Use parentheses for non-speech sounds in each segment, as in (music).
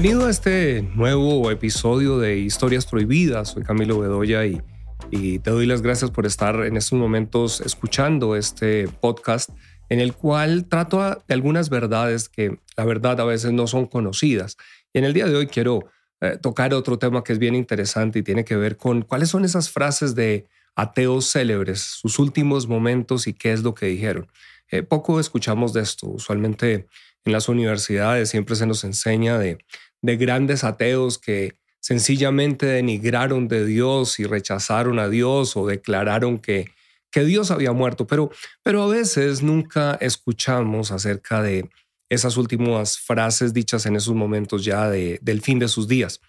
Bienvenido a este nuevo episodio de Historias Prohibidas. Soy Camilo Bedoya y, y, te doy las gracias por estar en estos momentos escuchando este podcast en el cual trato de algunas verdades que la verdad a veces no son conocidas. Y en el día de hoy quiero eh, tocar otro tema que es bien interesante y tiene que ver con cuáles son esas frases de ateos célebres, sus últimos momentos y qué es lo que dijeron. Eh, poco escuchamos de esto. Usualmente en las universidades siempre se nos enseña de, de grandes ateos que sencillamente denigraron de Dios y rechazaron a Dios o declararon que, que Dios había muerto, pero, pero a veces nunca escuchamos acerca de esas últimas frases dichas en esos momentos ya de, del fin de sus días.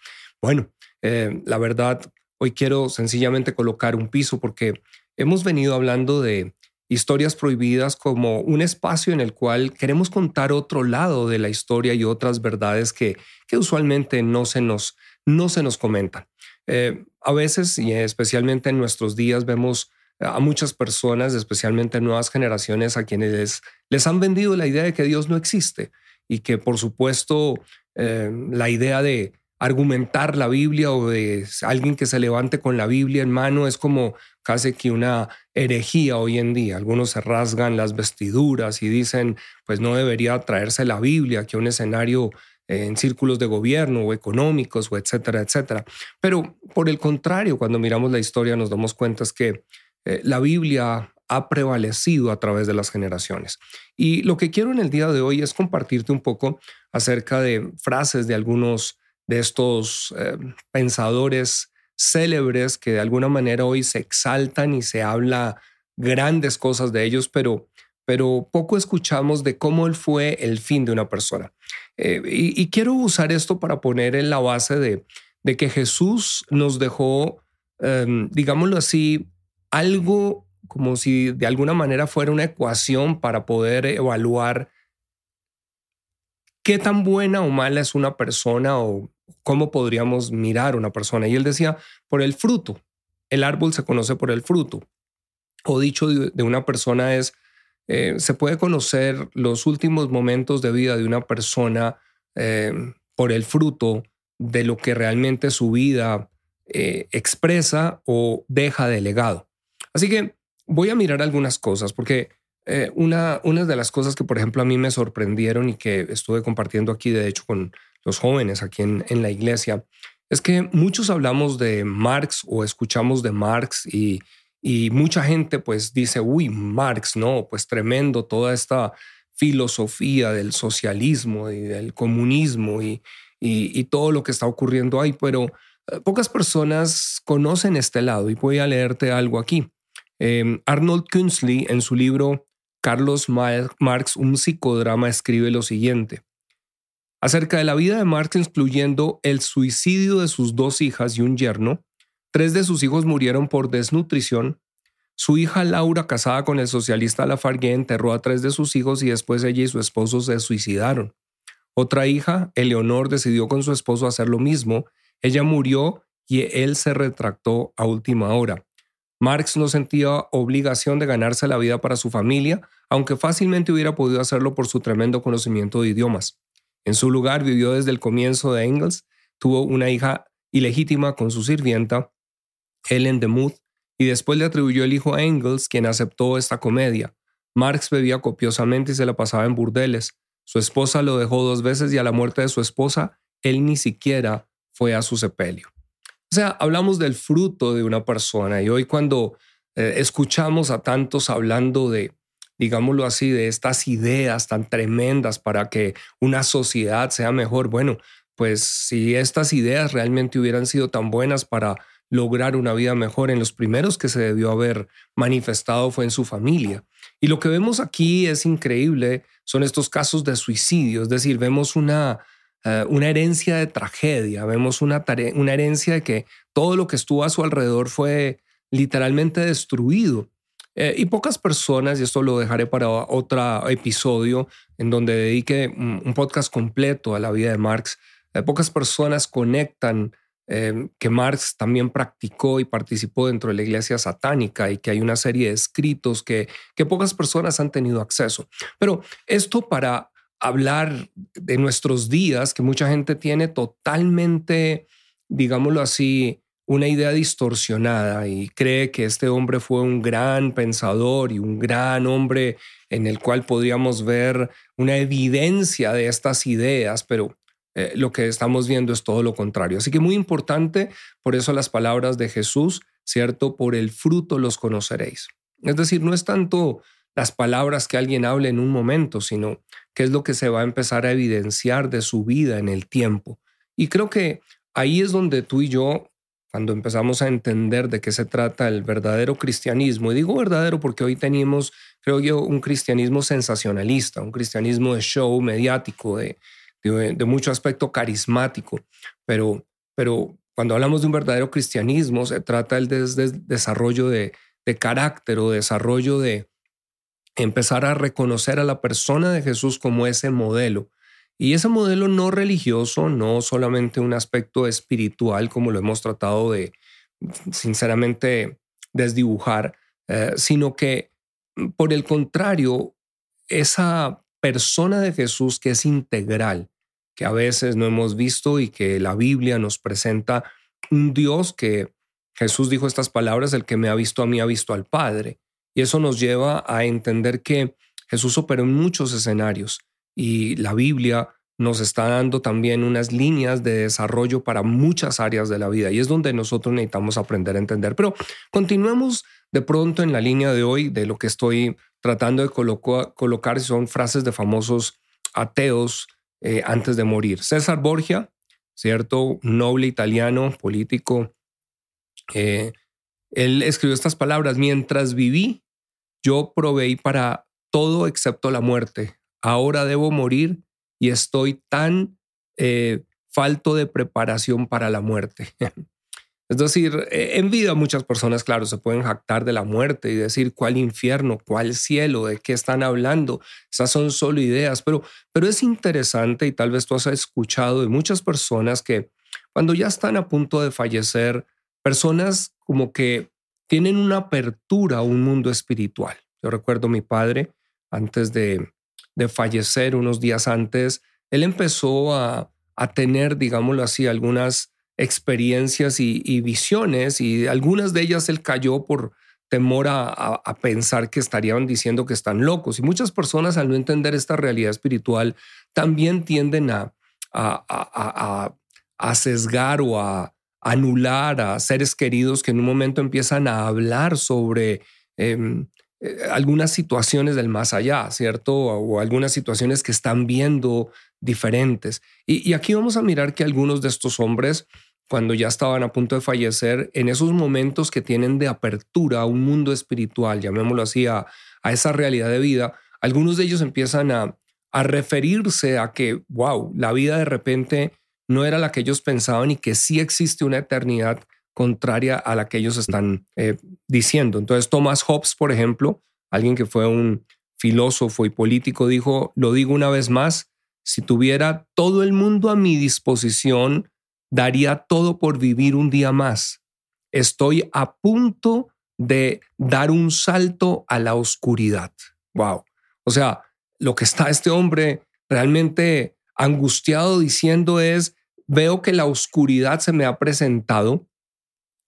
Bueno, eh, la verdad, hoy quiero sencillamente colocar un piso porque hemos venido hablando de historias prohibidas como un espacio en el cual queremos contar otro lado de la historia y otras verdades que, que usualmente no se nos, no se nos comentan. Eh, a veces, y especialmente en nuestros días, vemos a muchas personas, especialmente nuevas generaciones, a quienes les, han vendido la idea de que Dios no existe y que, por supuesto, eh, la idea de argumentar la Biblia o de alguien que se levante con la Biblia en mano es como casi que una herejía hoy en día. Algunos se rasgan las vestiduras y dicen, pues no debería traerse la Biblia a un escenario eh, en círculos de gobierno o económicos o etcétera, etcétera. Pero por el contrario, cuando miramos la historia nos damos cuenta que eh, la Biblia ha prevalecido a través de las generaciones. Y lo que quiero en el día de hoy es compartirte un poco acerca de frases de algunos de estos eh, pensadores célebres que de alguna manera hoy se exaltan y se habla grandes cosas de ellos, pero, pero poco escuchamos de cómo él fue el fin de una persona. Eh, y, quiero usar esto para poner en la base de, de que Jesús nos dejó, em, digámoslo así, algo como si de alguna manera fuera una ecuación para poder evaluar qué tan buena o mala es una persona o cómo podríamos mirar una persona. Y él decía, por el fruto. El árbol se conoce por el fruto. O dicho de una persona es, eh, se puede conocer los últimos momentos de vida de una persona eh, por el fruto de lo que realmente su vida eh, expresa o deja de legado. Así que voy a mirar algunas cosas porque una, una de las cosas que, por ejemplo, a mí me sorprendieron y que estuve compartiendo aquí, de hecho, con, los jóvenes aquí en, en la iglesia, es que muchos hablamos de Marx o escuchamos de Marx y, mucha gente pues dice, uy, Marx, no, pues tremendo toda esta filosofía del socialismo y del comunismo y, y, todo lo que está ocurriendo ahí, pero eh, pocas personas conocen este lado y voy a leerte algo aquí. Em, Arnold Künzli en su libro Carlos Marx, un psicodrama, escribe lo siguiente acerca de la vida de Marx, incluyendo el suicidio de sus dos hijas y un yerno. Tres de sus hijos murieron por desnutrición. Su hija Laura, casada con el socialista Lafargue, enterró a tres de sus hijos y después ella y su esposo se suicidaron. Otra hija, Eleonor, decidió con su esposo hacer lo mismo. Ella murió y él se retractó a última hora. Marx no sentía obligación de ganarse la vida para su familia, aunque fácilmente hubiera podido hacerlo por su tremendo conocimiento de idiomas. En su lugar vivió desde el comienzo de Engels, tuvo una hija ilegítima con su sirvienta, Helen de Muth, y después le atribuyó el hijo a Engels, quien aceptó esta comedia. Marx bebía copiosamente y se la pasaba en burdeles. Su esposa lo dejó dos veces y a la muerte de su esposa, él ni siquiera fue a su sepelio. O sea, hablamos del fruto de una persona y hoy cuando eh, escuchamos a tantos hablando de digámoslo así, de estas ideas tan tremendas para que una sociedad sea mejor. Bueno, pues si estas ideas realmente hubieran sido tan buenas para lograr una vida mejor, en los primeros que se debió haber manifestado fue en su familia. Y lo que vemos aquí es increíble, son estos casos de suicidio, es decir, vemos una, eh, una herencia de tragedia, vemos una, una herencia de que todo lo que estuvo a su alrededor fue literalmente destruido. Eh, y pocas personas, y esto lo dejaré para otro episodio en donde dedique un podcast completo a la vida de Marx, eh, pocas personas conectan eh, que Marx también practicó y participó dentro de la iglesia satánica y que hay una serie de escritos que, que pocas personas han tenido acceso. Pero esto para hablar de nuestros días, que mucha gente tiene totalmente, digámoslo así, una idea distorsionada y cree que este hombre fue un gran pensador y un gran hombre en el cual podríamos ver una evidencia de estas ideas, pero eh, lo que estamos viendo es todo lo contrario. Así que muy importante, por eso las palabras de Jesús, ¿cierto? Por el fruto los conoceréis. Es decir, no es tanto las palabras que alguien hable en un momento, sino qué es lo que se va a empezar a evidenciar de su vida en el tiempo. Y creo que ahí es donde tú y yo cuando empezamos a entender de qué se trata el verdadero cristianismo, y digo verdadero porque hoy tenemos, creo yo, un cristianismo sensacionalista, un cristianismo de show mediático, de, de, mucho aspecto carismático, pero, pero cuando hablamos de un verdadero cristianismo, se trata del desarrollo de, de carácter o desarrollo de empezar a reconocer a la persona de Jesús como ese modelo y ese modelo no religioso, no solamente un aspecto espiritual, como lo hemos tratado de, sinceramente, desdibujar, eh, sino que, mm, por el contrario, esa persona de Jesús que es integral, que a veces no hemos visto y que la Biblia nos presenta un Dios que Jesús dijo estas palabras, el que me ha visto a mí ha visto al Padre. Y eso nos lleva a entender que Jesús operó en muchos escenarios y la Biblia nos está dando también unas líneas de desarrollo para muchas áreas de la vida y es donde nosotros necesitamos aprender a entender. Pero continuemos de pronto en la línea de hoy de lo que estoy tratando de colocar, son frases de famosos ateos eh, antes de morir. César Borgia, cierto, noble italiano, político, eh, él escribió estas palabras, mientras viví, yo proveí para todo excepto la muerte ahora debo morir y estoy tan eh, falto de preparación para la muerte. (laughs) es decir, eh, en vida muchas personas, claro, se pueden jactar de la muerte y decir cuál infierno, cuál cielo, de qué están hablando. Esas son solo ideas, pero, pero es interesante y tal vez tú has escuchado de muchas personas que cuando ya están a punto de fallecer, personas como que tienen una apertura a un mundo espiritual. Yo recuerdo a mi padre antes de, de fallecer unos días antes, él empezó a, tener, digámoslo así, algunas experiencias y, visiones y algunas de ellas él cayó por temor a, pensar que estarían diciendo que están locos. Y muchas personas al no entender esta realidad espiritual también tienden a, a, sesgar o a anular a seres queridos que en un momento empiezan a hablar sobre em, eh, algunas situaciones del más allá, ¿cierto? O, algunas situaciones que están viendo diferentes. Y, aquí vamos a mirar que algunos de estos hombres, cuando ya estaban a punto de fallecer, en esos momentos que tienen de apertura a un mundo espiritual, llamémoslo así, a, esa realidad de vida, algunos de ellos empiezan a, referirse a que, wow, la vida de repente no era la que ellos pensaban y que sí existe una eternidad contraria a la que ellos están eh, diciendo. Entonces, Thomas Hobbes, por ejemplo, alguien que fue un filósofo y político, dijo, lo digo una vez más, si tuviera todo el mundo a mi disposición, daría todo por vivir un día más. Estoy a punto de dar un salto a la oscuridad. Wow. O sea, lo que está este hombre realmente angustiado diciendo es, veo que la oscuridad se me ha presentado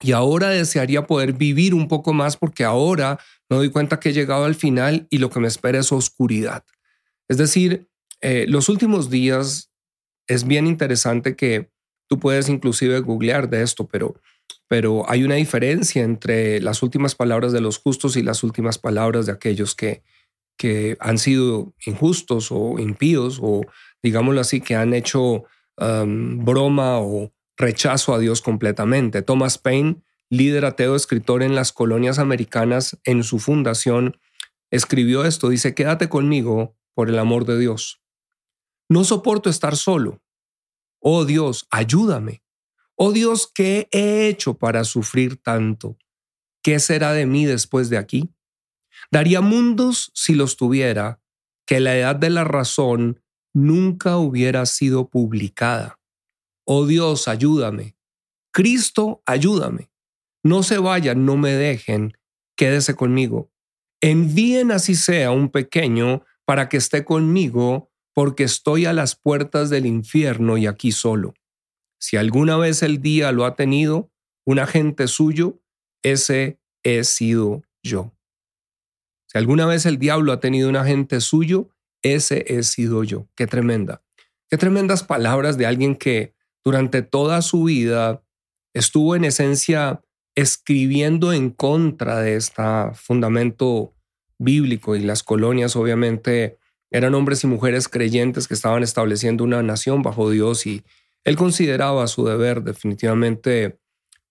y ahora desearía poder vivir un poco más porque ahora me doy cuenta que he llegado al final y lo que me espera es oscuridad. Es decir, eh, los últimos días es bien interesante que tú puedes inclusive googlear de esto, pero, pero hay una diferencia entre las últimas palabras de los justos y las últimas palabras de aquellos que, que han sido injustos o impíos o digámoslo así, que han hecho um, broma o rechazo a Dios completamente. Thomas Paine, líder ateo, escritor en las colonias americanas, en su fundación, escribió esto, dice, quédate conmigo por el amor de Dios. No soporto estar solo. Oh Dios, ayúdame. Oh Dios, ¿qué he hecho para sufrir tanto? ¿Qué será de mí después de aquí? Daría mundos si los tuviera, que la edad de la razón nunca hubiera sido publicada. Oh Dios, ayúdame. Cristo, ayúdame. No se vayan, no me dejen, quédese conmigo. Envíen así sea un pequeño para que esté conmigo porque estoy a las puertas del infierno y aquí solo. Si alguna vez el día lo ha tenido, un agente suyo, ese he sido yo. Si alguna vez el diablo ha tenido un agente suyo, ese he sido yo. Qué tremenda. Qué tremendas palabras de alguien que durante toda su vida estuvo en esencia escribiendo en contra de este fundamento bíblico y las colonias obviamente eran hombres y mujeres creyentes que estaban estableciendo una nación bajo Dios y él consideraba su deber definitivamente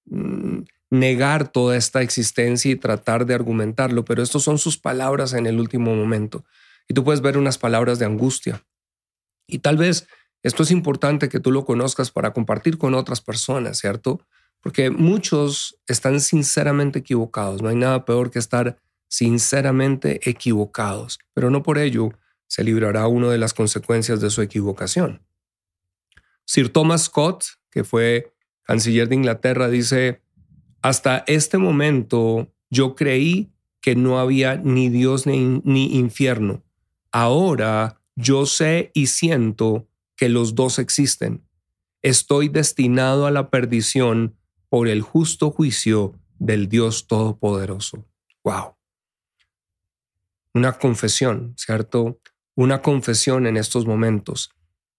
mm, negar toda esta existencia y tratar de argumentarlo, pero estas son sus palabras en el último momento. Y tú puedes ver unas palabras de angustia. Y tal vez esto es importante que tú lo conozcas para compartir con otras personas, ¿cierto? Porque muchos están sinceramente equivocados. No hay nada peor que estar sinceramente equivocados, pero no por ello se librará uno de las consecuencias de su equivocación. Sir Thomas Scott, que fue canciller de Inglaterra, dice, hasta este momento yo creí que no había ni Dios ni, ni infierno. Ahora yo sé y siento que los dos existen. Estoy destinado a la perdición por el justo juicio del Dios Todopoderoso. ¡Wow! una confesión, ¿cierto? Una confesión en estos momentos.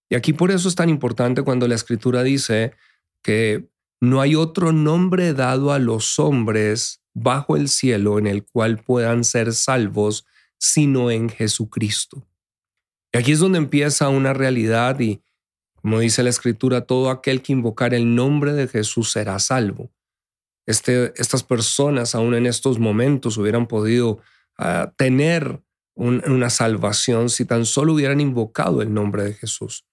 Y aquí por eso es tan importante cuando la escritura dice que no hay otro nombre dado a los hombres bajo el cielo en el cual puedan ser salvos sino en Jesucristo. Y aquí es donde empieza una realidad y, como dice la escritura, todo aquel que invocar el nombre de Jesús será salvo. Este, estas personas aún en estos momentos hubieran podido tener una salvación si tan solo hubieran invocado el nombre de Jesús.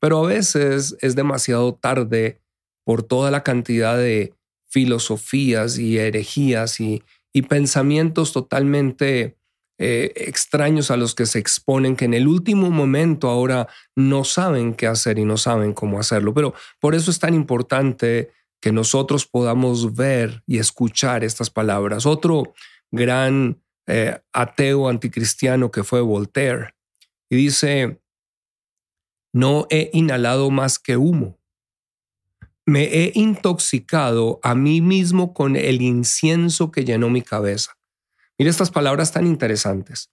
Pero a veces es demasiado tarde por toda la cantidad de filosofías y herejías y, pensamientos totalmente eh, extraños a los que se exponen, que en el último momento ahora no saben qué hacer y no saben cómo hacerlo. Pero por eso es tan importante que nosotros podamos ver y escuchar estas palabras. Otro gran eh, ateo anticristiano que fue Voltaire. Y dice, no he inhalado más que humo. Me he intoxicado a mí mismo con el incienso que llenó mi cabeza. Mira estas palabras tan interesantes.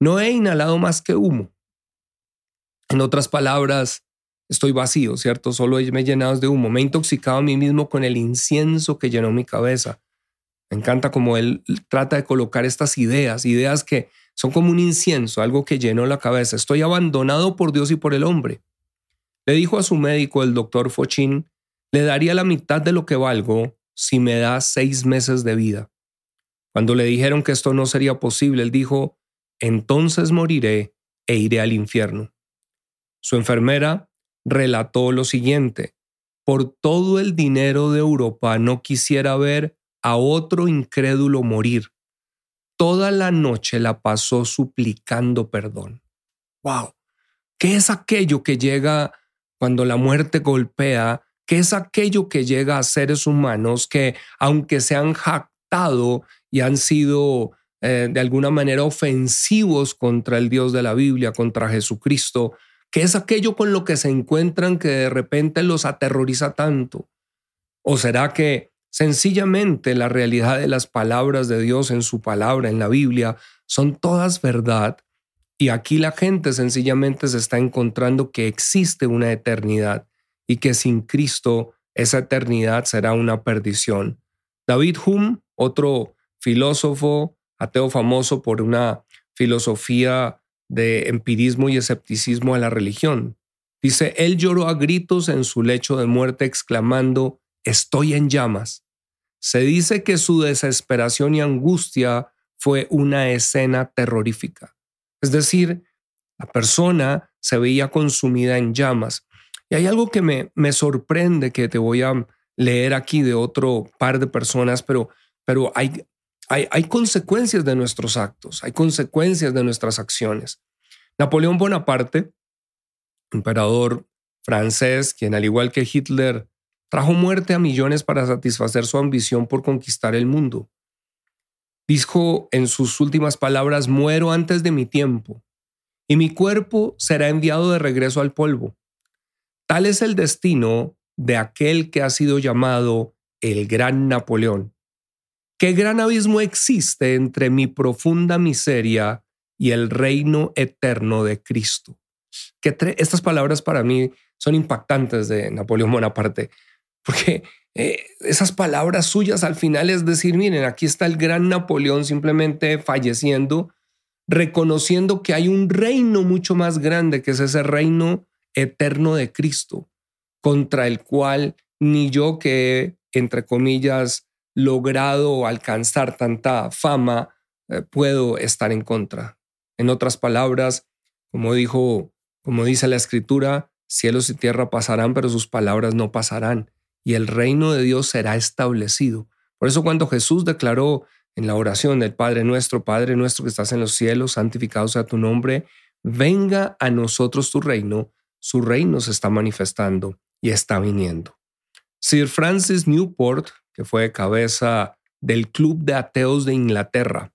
No he inhalado más que humo. En otras palabras, estoy vacío, ¿cierto? Solo me he llenado de humo. Me he intoxicado a mí mismo con el incienso que llenó mi cabeza. Me encanta como él trata de colocar estas ideas, ideas que son como un incienso, algo que llenó la cabeza. Estoy abandonado por Dios y por el hombre. Le dijo a su médico, el doctor Fochin, le daría la mitad de lo que valgo si me da seis meses de vida. Cuando le dijeron que esto no sería posible, él dijo, entonces moriré e iré al infierno. Su enfermera relató lo siguiente, por todo el dinero de Europa no quisiera ver a otro incrédulo morir. Toda la noche la pasó suplicando perdón. ¡Wow! ¿Qué es aquello que llega cuando la muerte golpea? ¿Qué es aquello que llega a seres humanos que, aunque se han jactado y han sido eh, de alguna manera ofensivos contra el Dios de la Biblia, contra Jesucristo, ¿qué es aquello con lo que se encuentran que de repente los aterroriza tanto? ¿O será que Sencillamente la realidad de las palabras de Dios en su palabra, en la Biblia, son todas verdad. Y aquí la gente sencillamente se está encontrando que existe una eternidad y que sin Cristo esa eternidad será una perdición. David Hume, otro filósofo ateo famoso por una filosofía de empirismo y escepticismo a la religión, dice, él lloró a gritos en su lecho de muerte exclamando, estoy en llamas. Se dice que su desesperación y angustia fue una escena terrorífica. Es decir, la persona se veía consumida en llamas. Y hay algo que me, me sorprende que te voy a leer aquí de otro par de personas, pero, pero hay, hay, consecuencias de nuestros actos, hay consecuencias de nuestras acciones. Napoleón Bonaparte, emperador francés, quien al igual que Hitler Trajo muerte a millones para satisfacer su ambición por conquistar el mundo. Dijo en sus últimas palabras, muero antes de mi tiempo. y mi cuerpo será enviado de regreso al polvo. Tal es el destino de aquel que ha sido llamado el gran Napoleón. ¿Qué gran abismo existe entre mi profunda miseria y el reino eterno de Cristo? Que estas palabras para mí son impactantes de Napoleón Bonaparte, porque eh, esas palabras suyas al final es decir, miren, aquí está el gran Napoleón simplemente falleciendo, reconociendo que hay un reino mucho más grande, que es ese reino eterno de Cristo, contra el cual ni yo que, entre comillas, logrado alcanzar tanta fama, eh, puedo estar en contra. En otras palabras, como dijo, como dice la escritura, cielos y tierra pasarán, pero sus palabras no pasarán, y el reino de Dios será establecido. Por eso cuando Jesús declaró en la oración del Padre nuestro, Padre nuestro que estás en los cielos, santificado sea tu nombre, venga a nosotros tu reino, su reino se está manifestando y está viniendo. Sir Francis Newport, que fue cabeza del Club de Ateos de Inglaterra,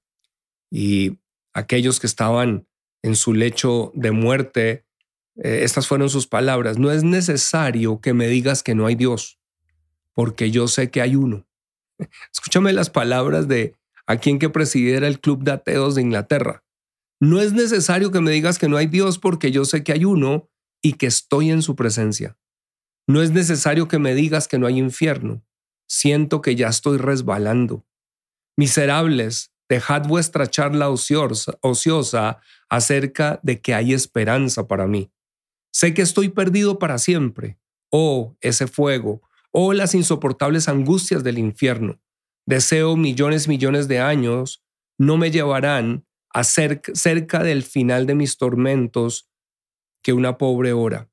y aquellos que estaban en su lecho de muerte, eh, estas fueron sus palabras, no es necesario que me digas que no hay Dios, porque yo sé que hay uno. (laughs) Escúchame las palabras de a quien que presidiera el Club de Ateos de Inglaterra. No es necesario que me digas que no hay Dios porque yo sé que hay uno y que estoy en su presencia. No es necesario que me digas que no hay infierno. Siento que ya estoy resbalando. Miserables, dejad vuestra charla ociosa, acerca de que hay esperanza para mí. Sé que estoy perdido para siempre. Oh, ese fuego, oh, las insoportables angustias del infierno deseo millones, millones de años, no me llevarán a cerca del final de mis tormentos que una pobre hora.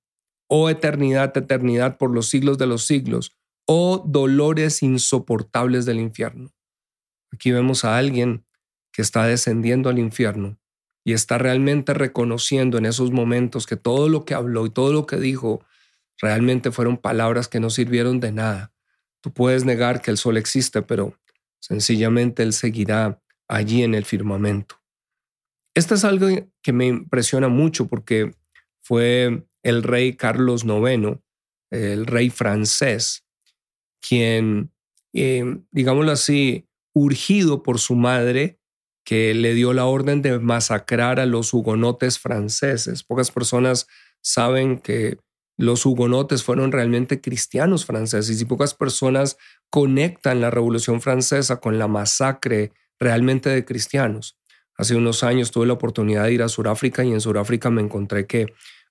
Oh eternidad, eternidad por los siglos de los siglos. Oh dolores insoportables del infierno. Aquí vemos a alguien que está descendiendo al infierno y está realmente reconociendo en esos momentos que todo lo que habló y todo lo que dijo realmente fueron palabras que no sirvieron de nada, Tú puedes negar que el sol existe, pero sencillamente él seguirá allí en el firmamento. Esto es algo que me impresiona mucho porque fue el rey Carlos IX, el rey francés, quien, eh, digámoslo así, urgido por su madre, que le dio la orden de masacrar a los hugonotes franceses. Pocas personas saben que los hugonotes fueron realmente cristianos franceses y pocas personas conectan la Revolución Francesa con la masacre realmente de cristianos. Hace unos años tuve la oportunidad de ir a Sudáfrica y en Sudáfrica me encontré que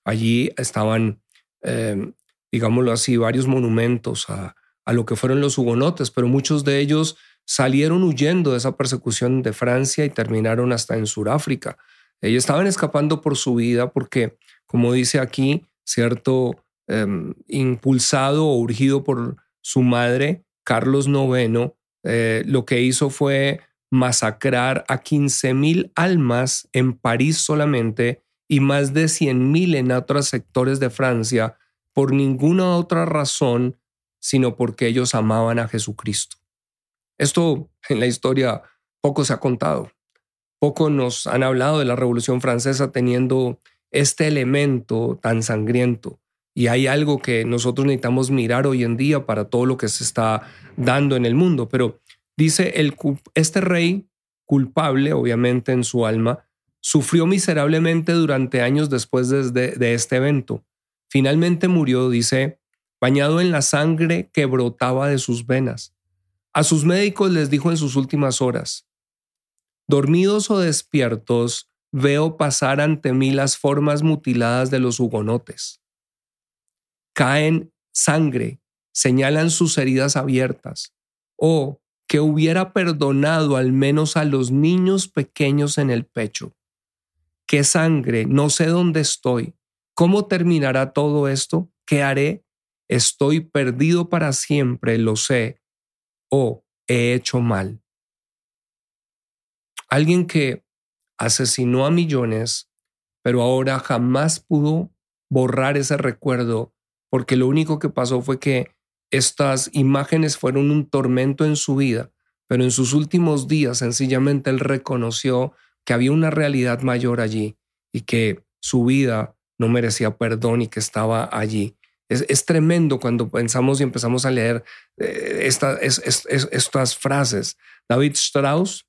allí estaban, em, digámoslo así, varios monumentos a, a lo que fueron los hugonotes, pero muchos de ellos salieron huyendo de esa persecución de Francia y terminaron hasta en Sudáfrica. Ellos estaban escapando por su vida porque, como dice aquí, ¿cierto? Em, impulsado o urgido por su madre, Carlos IX, eh, lo que hizo fue masacrar a 15.000 almas en París solamente y más de 100.000 en otros sectores de Francia por ninguna otra razón sino porque ellos amaban a Jesucristo. Esto en la historia poco se ha contado. Poco nos han hablado de la Revolución Francesa teniendo este elemento tan sangriento. Y hay algo que nosotros necesitamos mirar hoy en día para todo lo que se está dando en el mundo. Pero dice, este rey culpable, obviamente en su alma, sufrió miserablemente durante años después de, este evento. Finalmente murió, dice, bañado en la sangre que brotaba de sus venas. A sus médicos les dijo en sus últimas horas, dormidos o despiertos, veo pasar ante mí las formas mutiladas de los hugonotes. Caen sangre, señalan sus heridas abiertas. Oh, que hubiera perdonado al menos a los niños pequeños en el pecho. ¿Qué sangre? No sé dónde estoy. ¿Cómo terminará todo esto? ¿Qué haré? Estoy perdido para siempre, lo sé. Oh, he hecho mal. Alguien que asesinó a millones, pero ahora jamás pudo borrar ese recuerdo porque lo único que pasó fue que estas imágenes fueron un tormento en su vida, pero en sus últimos días sencillamente él reconoció que había una realidad mayor allí y que su vida no merecía perdón y que estaba allí. Es, tremendo cuando pensamos y empezamos a leer eh, estas frases. David Strauss,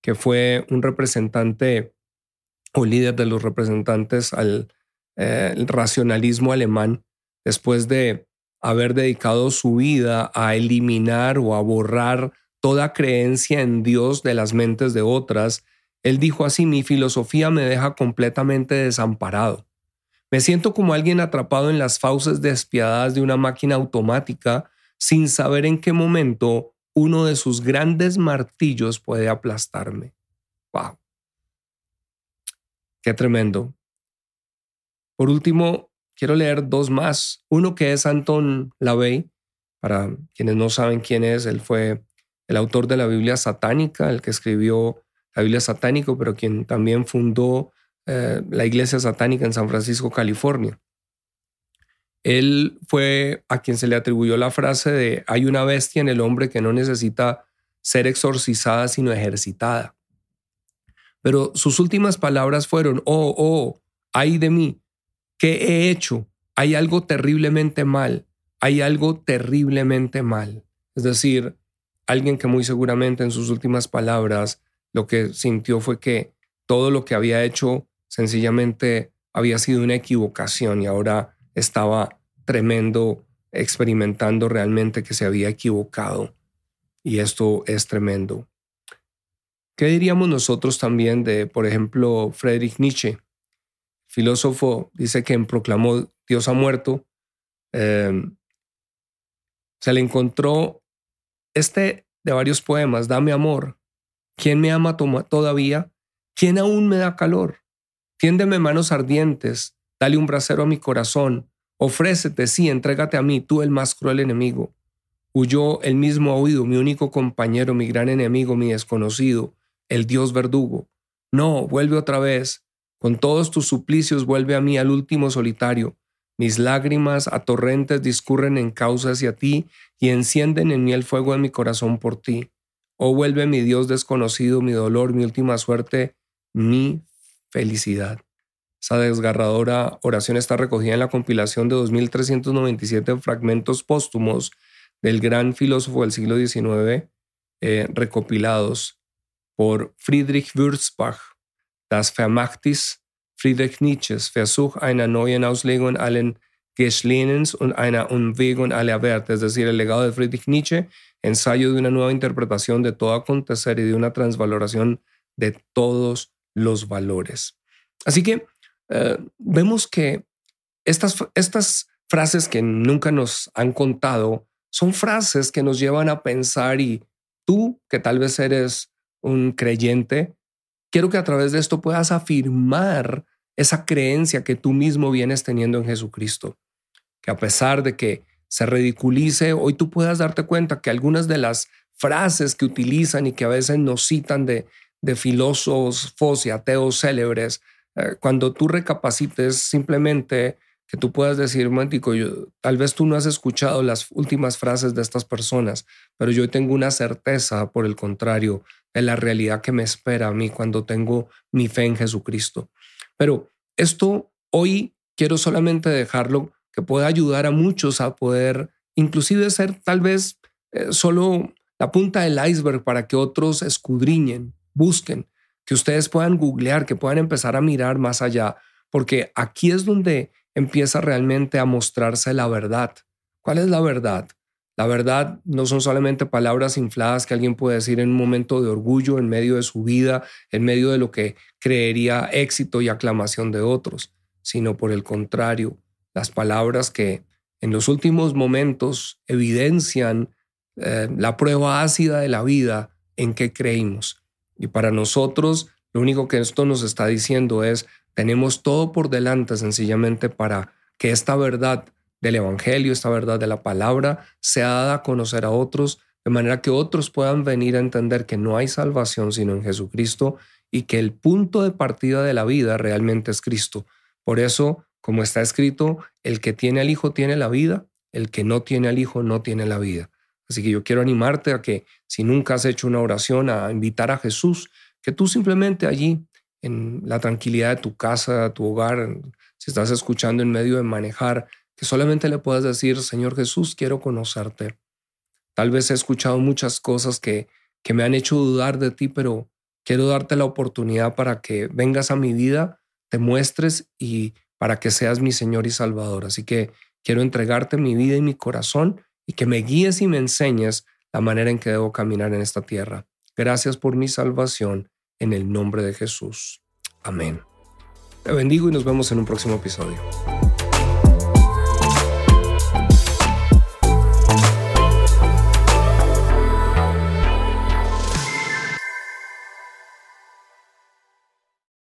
que fue un representante o líder de los representantes al eh, racionalismo alemán, después de haber dedicado su vida a eliminar o a borrar toda creencia en Dios de las mentes de otras, él dijo así, mi filosofía me deja completamente desamparado. Me siento como alguien atrapado en las fauces despiadadas de una máquina automática sin saber en qué momento uno de sus grandes martillos puede aplastarme. ¡Wow! Qué tremendo. Por último, quiero leer dos más. Uno que es Anton LaVey. Para quienes no saben quién es, él fue el autor de la Biblia satánica, el que escribió la Biblia satánica, pero quien también fundó eh, la iglesia satánica en San Francisco, California. Él fue a quien se le atribuyó la frase de hay una bestia en el hombre que no necesita ser exorcizada, sino ejercitada. Pero sus últimas palabras fueron, oh, oh, ay de mí, ¿qué he hecho? Hay algo terriblemente mal, hay algo terriblemente mal. Es decir, alguien que muy seguramente en sus últimas palabras lo que sintió fue que todo lo que había hecho sencillamente había sido una equivocación y ahora estaba tremendo experimentando realmente que se había equivocado. Y esto es tremendo. ¿Qué diríamos nosotros también de, por ejemplo, Friedrich Nietzsche? Filósofo dice que en Proclamó Dios ha muerto, em, se le encontró este de varios poemas, Dame amor. ¿Quién me ama todavía? ¿Quién aún me da calor? Tiéndeme manos ardientes, dale un brasero a mi corazón, ofrécete, sí, entrégate a mí, tú el más cruel enemigo. Huyó el mismo oído, mi único compañero, mi gran enemigo, mi desconocido, el Dios verdugo. No, vuelve otra vez. Con todos tus suplicios vuelve a mí al último solitario. Mis lágrimas a torrentes discurren en causa hacia ti y encienden en mí el fuego de mi corazón por ti. Oh, vuelve mi Dios desconocido, mi dolor, mi última suerte, mi felicidad. Esa desgarradora oración está recogida en la compilación de 2.397 fragmentos póstumos del gran filósofo del siglo XIX, eh, recopilados por Friedrich Würzbach, Das Vermachtis Friedrich Nietzsches, Versuch einer neuen Auslegung allen Geschlehnens und einer Umwegung aller Werte, es decir, el legado de Friedrich Nietzsche, ensayo de una nueva interpretación de todo acontecer y de una transvaloración de todos los valores. Así que eh, vemos que estas, estas frases que nunca nos han contado son frases que nos llevan a pensar y tú, que tal vez eres un creyente, quiero que a través de esto puedas afirmar esa creencia que tú mismo vienes teniendo en Jesucristo. Que a pesar de que se ridiculice, hoy tú puedas darte cuenta que algunas de las frases que utilizan y que a veces nos citan de, de filósofos y ateos célebres, eh, cuando tú recapacites simplemente que tú puedas decir, Mantico, yo, tal vez tú no has escuchado las últimas frases de estas personas, pero yo tengo una certeza, por el contrario, de la realidad que me espera a mí cuando tengo mi fe en Jesucristo. Pero esto hoy quiero solamente dejarlo que pueda ayudar a muchos a poder inclusive ser tal vez eh, solo la punta del iceberg para que otros escudriñen, busquen, que ustedes puedan googlear, que puedan empezar a mirar más allá, porque aquí es donde empieza realmente a mostrarse la verdad. ¿Cuál es la verdad? La verdad no son solamente palabras infladas que alguien puede decir en un momento de orgullo, en medio de su vida, en medio de lo que creería éxito y aclamación de otros, sino por el contrario, las palabras que en los últimos momentos evidencian eh, la prueba ácida de la vida en que creímos. Y para nosotros, lo único que esto nos está diciendo es, tenemos todo por delante sencillamente para que esta verdad del Evangelio, esta verdad de la palabra, sea dada a conocer a otros, de manera que otros puedan venir a entender que no hay salvación sino en Jesucristo y que el punto de partida de la vida realmente es Cristo. Por eso, como está escrito, el que tiene al Hijo tiene la vida, el que no tiene al Hijo no tiene la vida. Así que yo quiero animarte a que si nunca has hecho una oración, a invitar a Jesús, que tú simplemente allí en la tranquilidad de tu casa, tu hogar, si estás escuchando en medio de manejar, que solamente le puedas decir, Señor Jesús, quiero conocerte. Tal vez he escuchado muchas cosas que, que me han hecho dudar de ti, pero quiero darte la oportunidad para que vengas a mi vida, te muestres y para que seas mi Señor y Salvador. Así que quiero entregarte mi vida y mi corazón y que me guíes y me enseñes la manera en que debo caminar en esta tierra. Gracias por mi salvación en el nombre de Jesús. Amén. Te bendigo y nos vemos en un próximo episodio.